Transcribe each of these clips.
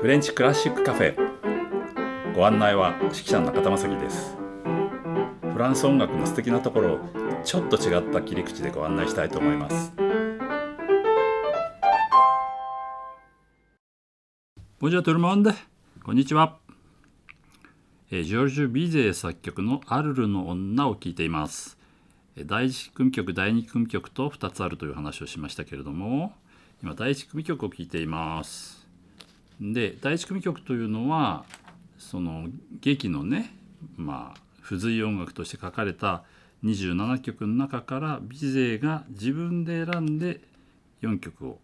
フレンチクラシックカフェ。ご案内は指揮者の中田正樹です。フランス音楽の素敵なところをちょっと違った切り口でご案内したいと思います。ボンジュールトルモンデこんにちはえジョルジュ・ビゼー作曲の「アルルの女」を聴いています。第1組曲第2組曲と2つあるという話をしましたけれども今第1組曲を聴いています。で第1組曲というのはその劇のねまあ付随音楽として書かれた27曲の中からビゼが自分で選んで4曲を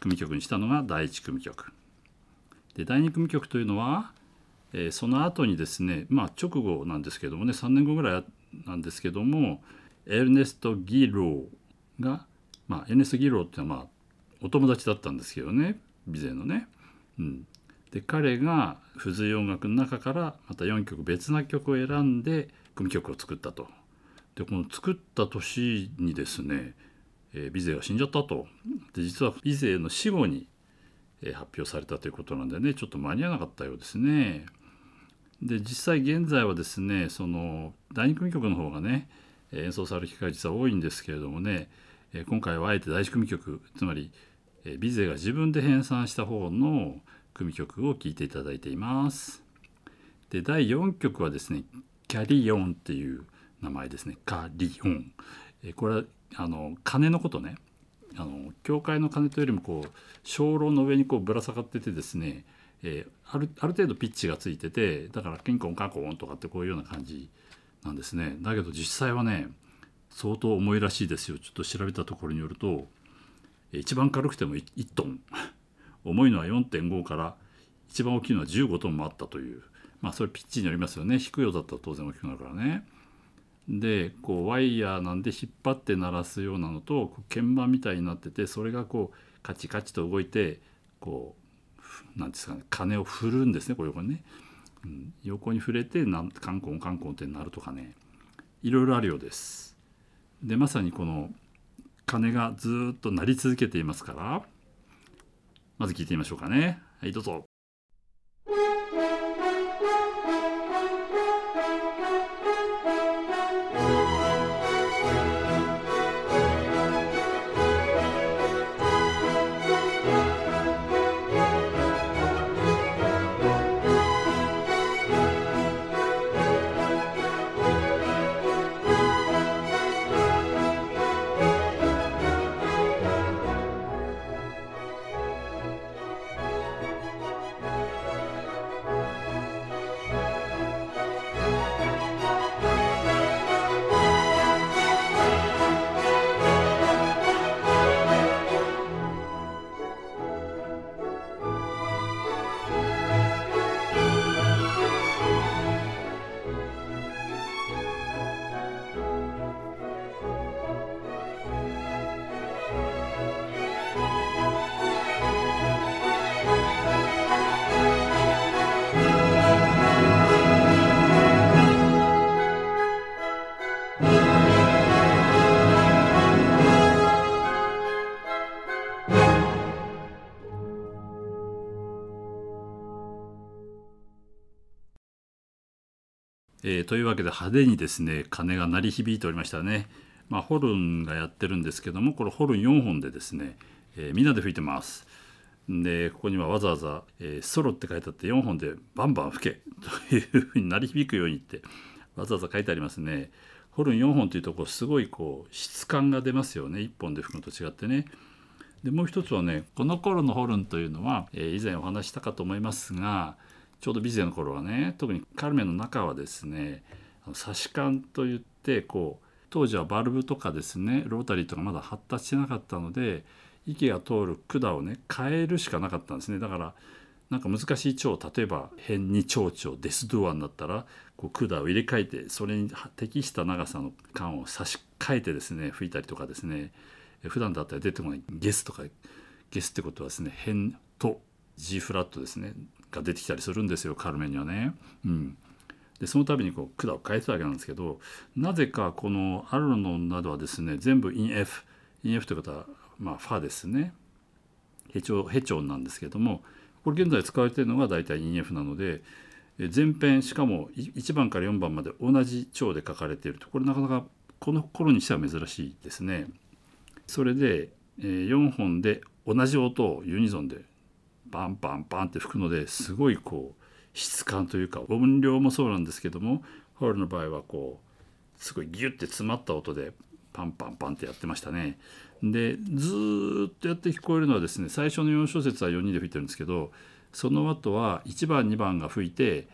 組曲にしたのが第1組曲。で第2組曲というのは、えー、その後にですねまあ直後なんですけどもね3年後ぐらいなんですけどもエルネスト・ギローが、まあ、エルネスト・ギローっていうのはまあお友達だったんですけどねビゼのね。うん、で彼が付随音楽の中からまた4曲別な曲を選んで組曲を作ったと。でこの作った年にですね、えー、ビゼが死んじゃったと。で実はビゼの死後に、えー、発表されたということなんでねちょっと間に合わなかったようですね。で実際現在はですねその第2組曲の方がね演奏される機会実は多いんですけれどもね今回はあえて第1組曲つまりビゼが自分で編纂した方の組曲を聴いていただいています。で第4曲はですね「キャリオン」っていう名前ですね「カリオン」えこれはあの鐘のことね。あの教会の鐘というよりもこう鐘楼の上にこうぶら下がっててですね、えー、あるある程度ピッチがついててだからキンコンカコンとかってこういうような感じなんですね。だけど実際はね相当重いらしいですよ。ちょっと調べたところによると一番軽くても 1, 1トン。重いのは4.5から一番大きいのは15トンもあったという。まあそれピッチによりますよね。低いようだったら当然大きくなるからね。でこうワイヤーなんで引っ張って鳴らすようなのと鍵盤みたいになっててそれがこうカチカチと動いてこう何ですかね鐘を振るんですねこう横にね、うん、横に触れてなカンコンカンコンって鳴るとかね。いろいろあるようです。でまさにこの鐘がずっと鳴り続けていますからまず聞いてみましょうかね。はい、どうぞ。えー、というわけで派手にですね鐘が鳴り響いておりましたね。まあ、ホルンがやってるんですけどもこれホルン4本でですね、えー、みんなで吹いてます。でここにはわざわざ、えー、ソロって書いてあって4本でバンバン吹けというふうに鳴り響くようにってわざわざ書いてありますね。ホルン4本というとこすごいこう質感が出ますよね1本で吹くのと違ってね。でもう一つはねこの頃のホルンというのは、えー、以前お話したかと思いますがちょうどビゼの頃はね特にカルメンの中はですね差し管といってこう当時はバルブとかですねロータリーとかまだ発達してなかったので息が通る管をね変えるしかなかったんですね。だからなんか難しい腸例えば変に蝶々デスドアになったらこう管を入れ替えてそれに適した長さの管を差し替えてですね吹いたりとかですね。普段だったら出てこないゲスとかゲスってことはですね変と G フラットですね。が出てきたりするんですよカルメンにはね。うん、でその度にこう管を変えてたわけなんですけどなぜかこのアルノンなどはですね全部イン F イン F ということは、まあ、ファですねヘチョヘチョンなんですけどもこれ現在使われているのが大体 2F なので前編しかも1番から4番まで同じ調で書かれているとこれなかなかこの頃にしては珍しいですね。それで4本で同じ音をユニゾンでバンバンバンって吹くのですごいこう質感というか音量もそうなんですけどもホールの場合はこうすごいギュッて詰まった音でパンパンパンってやってましたね。でずっとやって聞こえるのはですね最初の4小節は4人で吹いてるんですけどその後は1番2番が吹いて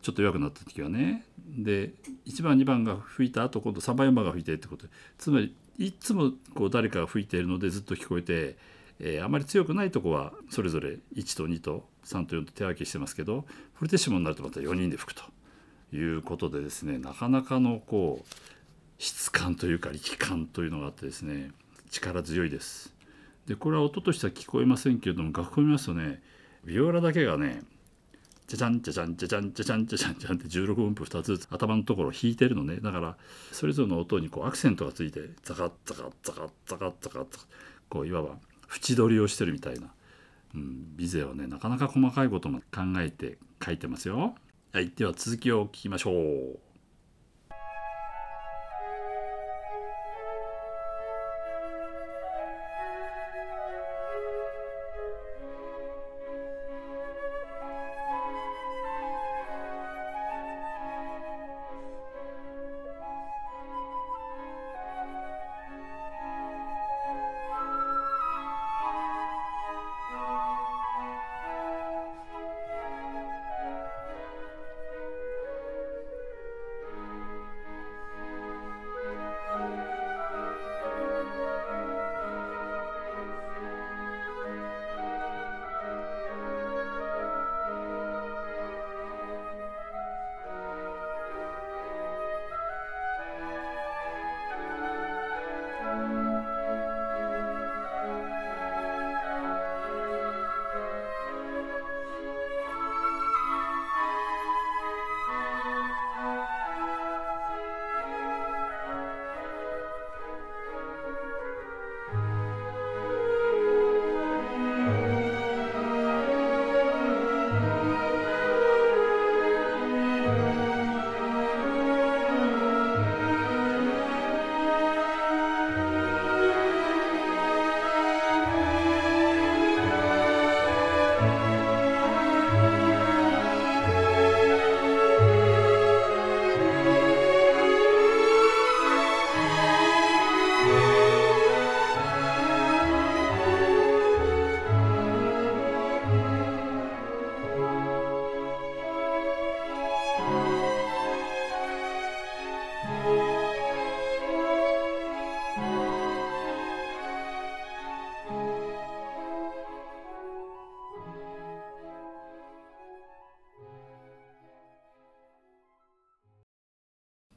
ちょっと弱くなった時はねで1番2番が吹いた後今度3番4番が吹いてってことでつまりいつもこう誰かが吹いているのでずっと聞こえて、えー、あまり強くないとこはそれぞれ1と2と3と4と手分けしてますけどフルテッシモになるとまた4人で吹くということでですねなかなかのこう質感というか力感というのがあってですね力強いです。でこれは音としては聞こえませんけれども楽譜見ますとねビオラだけがねじゃじゃんじゃじゃんじゃじゃんじゃじゃんじゃじゃんじゃんって16音符2つずつ頭のところを弾いてるのねだからそれぞれの音にこうアクセントがついてザカッザカッザカッザカッザカッザカッこういわば縁取りをしてるみたいな、うん、ビゼはねなかなか細かいことも考えて書いてますよ。はい、では続きを聞きましょう。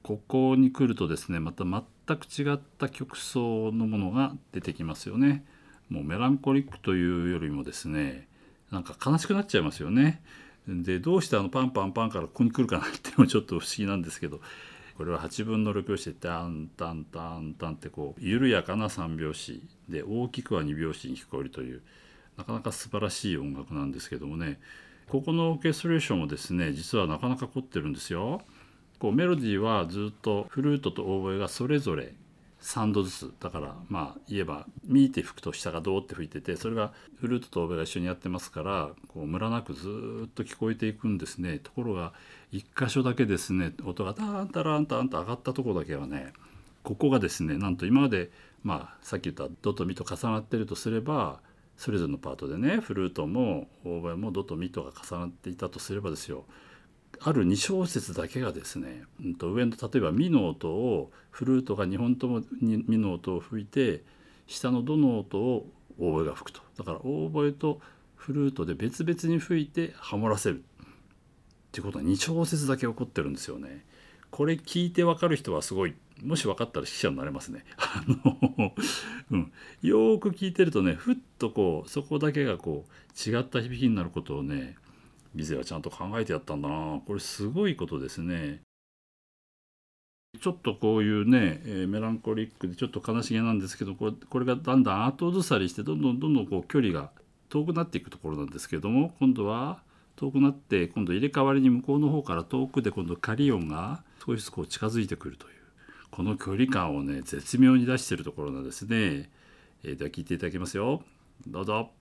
ここに来るとですねまた全く違った曲奏のものが出てきますよね。もうメランコリックというよりもですねなんか悲しくなっちゃいますよね。でどうしてあのパンパンパンからここに来るかなっていうのもちょっと不思議なんですけどこれは8分の6拍子でタンタンタンタンってこう緩やかな3拍子で大きくは2拍子に聞こえるというなかなか素晴らしい音楽なんですけどもねここのオーケストレーションもですね実はなかなか凝ってるんですよ。こうメロディーはずっとフルートとオーボエがそれぞれ3度ずつだからまあ言えば「ミー」って吹くと下が「ドー」って吹いててそれがフルートとオーボエが一緒にやってますからこうムラなくずっと聞こえていくんですね。ところが1箇所だけですね音がタンタランタンと上がったところだけはねここがですねなんと今までまあさっき言った「ド」と「ミ」と重なってるとすればそれぞれのパートでねフルートもオーボエも「ド」と「ミ」とが重なっていたとすればですよ。ある2小節だけがですね、うん、と上の例えば「ミ」の音をフルートが2本とも「ミ」の音を吹いて下の「ド」の音をオーボエが吹くとだからオーボエとフルートで別々に吹いてハモらせるっていうことは2小節だけ起こってるんですよね。これ聞いて分かる人はすごいもし分かったら指揮者になれますね。あのうん、よく聞いてるとねふっとこうそこだけがこう違った響きになることをねビゼはちゃんと考えてやったんだなこれすごいことですね。ちょっとこういうね、えー、メランコリックでちょっと悲しげなんですけどこれこれがだんだん後ずさりしてどんどんどんどんこう距離が遠くなっていくところなんですけども今度は遠くなって今度入れ替わりに向こうの方から遠くで今度カリオンが少しずつこう近づいてくるというこの距離感をね絶妙に出してるところなんですね。えー、では聞いていただきますよ。どうぞ。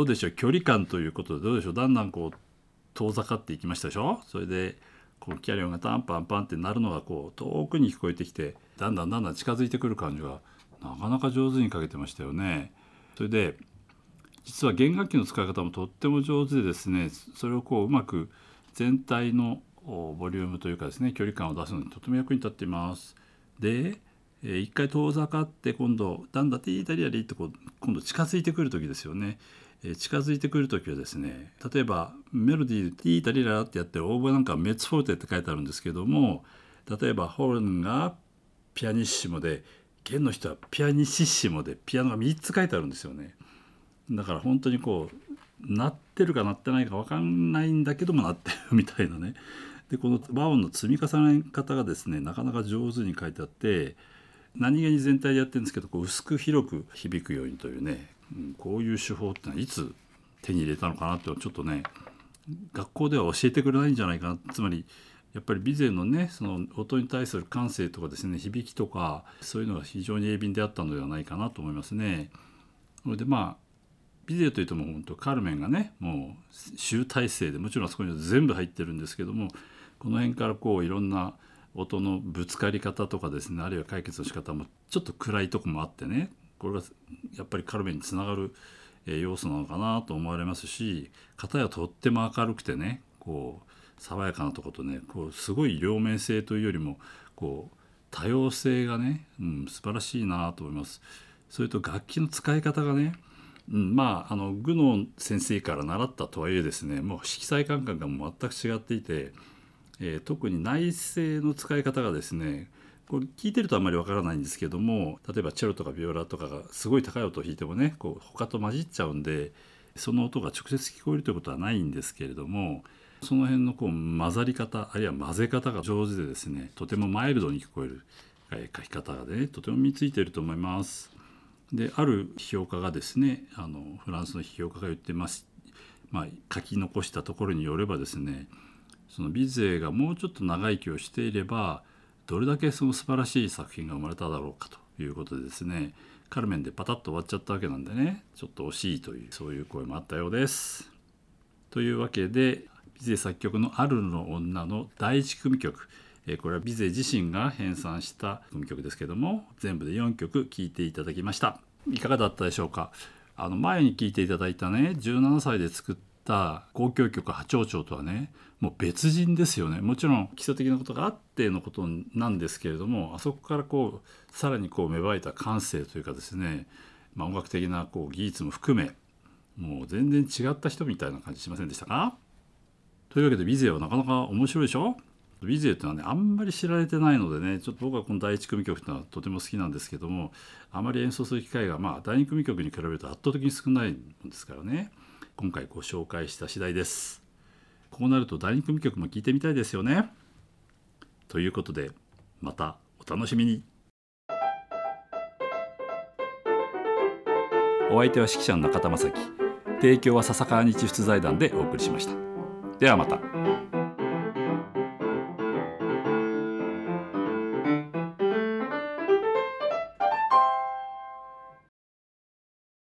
どうでしょう？距離感ということでどうでしょう？だんだんこう遠ざかっていきましたでしょ？それでこうキャリオンがタンパンパンってなるのがこう遠くに聞こえてきてだんだんだんだん近づいてくる感じがなかなか上手にかけてましたよね。それで実は弦楽器の使い方もとっても上手でですねそれをこううまく全体のボリュームというかですね距離感を出すのにとても役に立っています。で一回遠ざかって今度だんだんティータリアリってこう今度近づいてくる時ですよね。近づいてくる時はですね例えばメロディーで「ティータリララ」ってやってるオーボなんかはメッツフォルテって書いてあるんですけども例えばホルンがピアニッシモで弦の人はピアニッシモでピアノが3つ書いてあるんですよね。だから本当にこう鳴ってるか鳴ってないか分かんないんだけども鳴ってるみたいなね。でこの和音の積み重ね方がですねなかなか上手に書いてあって何気に全体でやってるんですけどこう薄く広く響くようにというね、こういう手法ってのはいつ手に入れたのかなってちょっとね学校では教えてくれないんじゃないかなつまりやっぱり備前のねその音に対する感性とかですね響きとかそういうのが非常に鋭敏であったのではないかなと思いますね。それでまあビデオといっても本当カルメンがねもう集大成でもちろんあそこには全部入ってるんですけどもこの辺からこういろんな音のぶつかり方とかですねあるいは解決の仕方もちょっと暗いとこもあってねこれがやっぱりカルメにつながる要素なのかなと思われますし片やとっても明るくてねこう爽やかなとことねこうすごい両面性というよりもこう多様性がね、うん、素晴らしいなと思います。それと楽器の使い方がね、うん、まああの具の先生から習ったとはいえですねもう色彩感覚が全く違っていて、えー、特に内声の使い方がですねこれ聞いてるとあんまりわからないんですけども例えばチェロとかビオラとかがすごい高い音を弾いてもねこう他と混じっちゃうんでその音が直接聞こえるということはないんですけれどもその辺のこう混ざり方あるいは混ぜ方が上手でですねとてもマイルドに聞こえる書き方がねとても身についていると思います。である批評家がですねあのフランスの批評家が言ってます、まあ、書き残したところによればですねそのビゼがもうちょっと長生きをしていればどれだけその素晴らしい作品が生まれただろうかということでですねカルメンでパタッと終わっちゃったわけなんでねちょっと惜しいというそういう声もあったようです。というわけでビゼ作曲の「アルルの女」の第一組曲これはビゼ自身が編纂した組曲ですけども全部で4曲聴いていただきましたいかがだったでしょうか？あの前に聴いていただいたね17歳で作った交響曲「波長長」とはねもう別人ですよね。もちろん基礎的なことがあってのことなんですけれどもあそこからこうさらにこう芽生えた感性というかですね、まあ、音楽的なこう技術も含めもう全然違った人みたいな感じしませんでしたか？というわけでビゼはなかなか面白いでしょ？ビゼっていうのはねあんまり知られてないのでねちょっと僕はこの第一組曲っていうのはとても好きなんですけどもあまり演奏する機会がまあ第二組曲に比べると圧倒的に少ないんですからね。今回ご紹介した次第です。こうなると第2組曲も聴いてみたいですよね。ということでまたお楽しみに。お相手は指揮者の中田正樹提供は笹川日出財団でお送りしましたではまた